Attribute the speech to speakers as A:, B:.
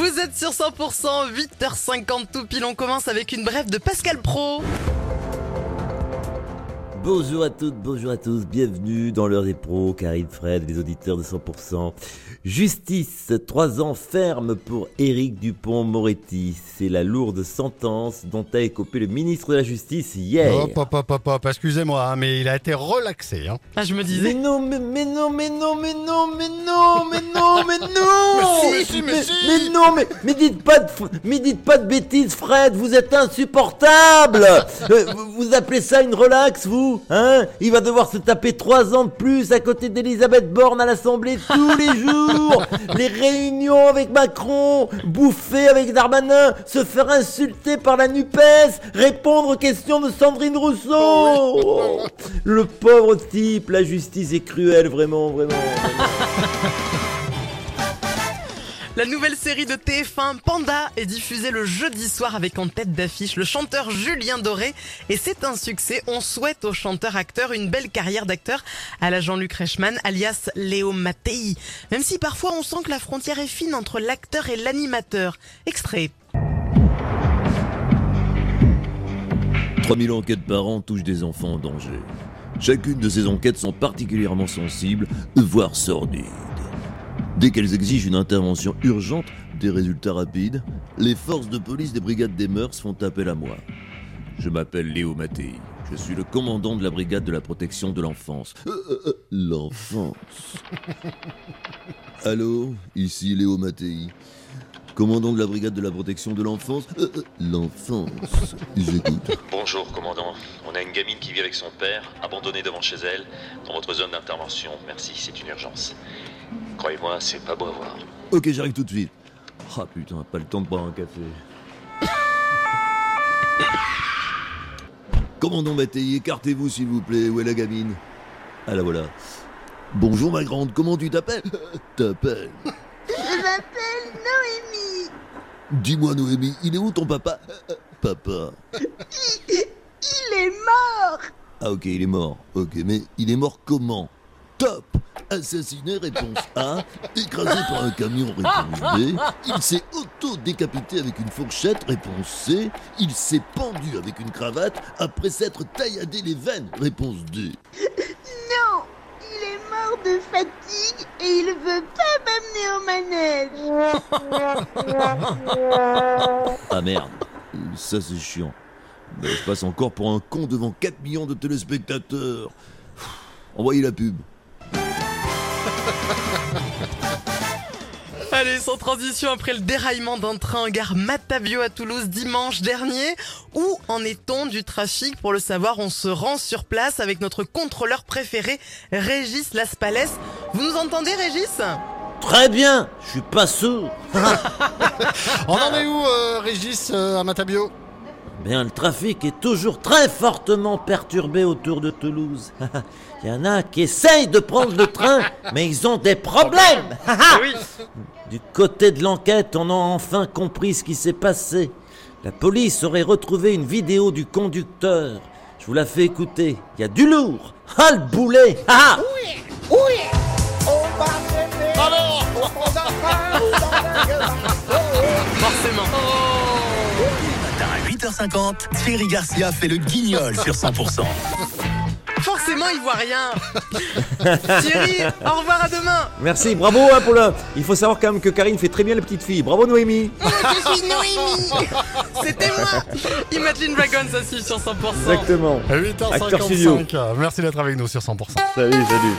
A: Vous êtes sur 100%, 8h50 tout pile. On commence avec une brève de Pascal Pro.
B: Bonjour à toutes, bonjour à tous, bienvenue dans l'heure des pros, Karine Fred, les auditeurs de 100%. Justice, trois ans ferme pour Éric Dupont-Moretti. C'est la lourde sentence dont a écopé le ministre de la Justice hier.
C: Hop, hop, hop, hop, hop, excusez-moi, hein, mais il a été relaxé. Hein.
A: Ah, je me
B: Mais
A: disais.
B: non, mais, mais non, mais non, mais non, mais non, mais non, mais non
C: Mais si, mais si, mais si.
B: mais non, mais, mais dites pas de, mais dites pas de bêtises, Fred, vous êtes insupportable Euh, vous, vous appelez ça une relax, vous Hein Il va devoir se taper trois ans de plus à côté d'Elisabeth Borne à l'Assemblée tous les jours Les réunions avec Macron, bouffer avec Darmanin, se faire insulter par la NUPES, répondre aux questions de Sandrine Rousseau Oh, Le pauvre type, la justice est cruelle, vraiment, vraiment.
A: La nouvelle série de TF1 Panda est diffusée le jeudi soir avec en tête d'affiche le chanteur Julien Doré et c'est un succès. On souhaite au chanteur-acteur une belle carrière d'acteur à la Jean-Luc Reichmann alias Léo Mattei. Même si parfois on sent que la frontière est fine entre l'acteur et l'animateur. Extrait.
D: 3000 enquêtes par an touchent des enfants en danger. Chacune de ces enquêtes sont particulièrement sensibles, voire sordides. Dès qu'elles exigent une intervention urgente, des résultats rapides, les forces de police des brigades des mœurs font appel à moi. Je m'appelle Léo Mattei. Je suis le commandant de la brigade de la protection de l'enfance. Euh, euh, euh, l'enfance. Allô, ici Léo Mattei. Commandant de la brigade de la protection de l'enfance. Euh, euh, l'enfance. J'écoute.
E: Bonjour, commandant. On a une gamine qui vit avec son père, abandonnée devant chez elle, dans votre zone d'intervention. Merci, c'est une urgence. Croyez-moi, c'est pas beau à voir.
D: Ok, j'arrive tout de suite. Ah putain, pas le temps de boire un café. Commandant Mattei, écartez-vous s'il vous plaît. Où est la gamine? Ah la voilà. Bonjour ma grande, comment tu t'appelles? T'appelles?
F: Je m'appelle Noémie.
D: Dis-moi Noémie, il est où ton papa? Papa.
F: Il est mort.
D: Ah ok, il est mort. Ok, mais il est mort comment? Top Assassiné, réponse A. Écrasé par un camion, réponse B. Il s'est auto-décapité avec une fourchette, réponse C. Il s'est pendu avec une cravate après s'être tailladé les veines, réponse D.
F: Non, il est mort de fatigue et il veut pas m'amener au manège.
D: Ah merde, ça c'est chiant. Mais je passe encore pour un con devant 4 millions de téléspectateurs. Envoyez la pub.
A: Sans transition, après le déraillement d'un train en gare Matabio à Toulouse dimanche dernier, où en est-on du trafic? Pour le savoir, on se rend sur place avec notre contrôleur préféré, Régis Laspalès. Vous nous entendez, Régis?
B: Très bien, je suis pas sourd.
C: On en est où, euh, Régis, euh, à Matabio?
B: Bien, le trafic est toujours très fortement perturbé autour de Toulouse. Il y en a qui essayent de prendre le train, mais ils ont des problèmes.
A: Oui.
B: Du côté de l'enquête, on a enfin compris ce qui s'est passé. La police aurait retrouvé une vidéo du conducteur. Je vous la fais écouter. Il y a du lourd. Ah, le boulet Ah
A: Forcément.
G: Matin à 8h50, Thierry Garcia fait le guignol sur 100%.
A: Forcément, il voit rien. Thierry, au revoir à demain.
H: Merci, bravo hein, pour le. Il faut savoir quand même que Karine fait très bien les petites filles. Bravo Noémie.
F: Je suis Noémie.
A: C'était moi. Imagine Dragons suivre sur 100%.
H: Exactement.
C: À
H: Acteur studio.
C: 8h55. Merci d'être avec nous sur 100%.
H: Salut, salut.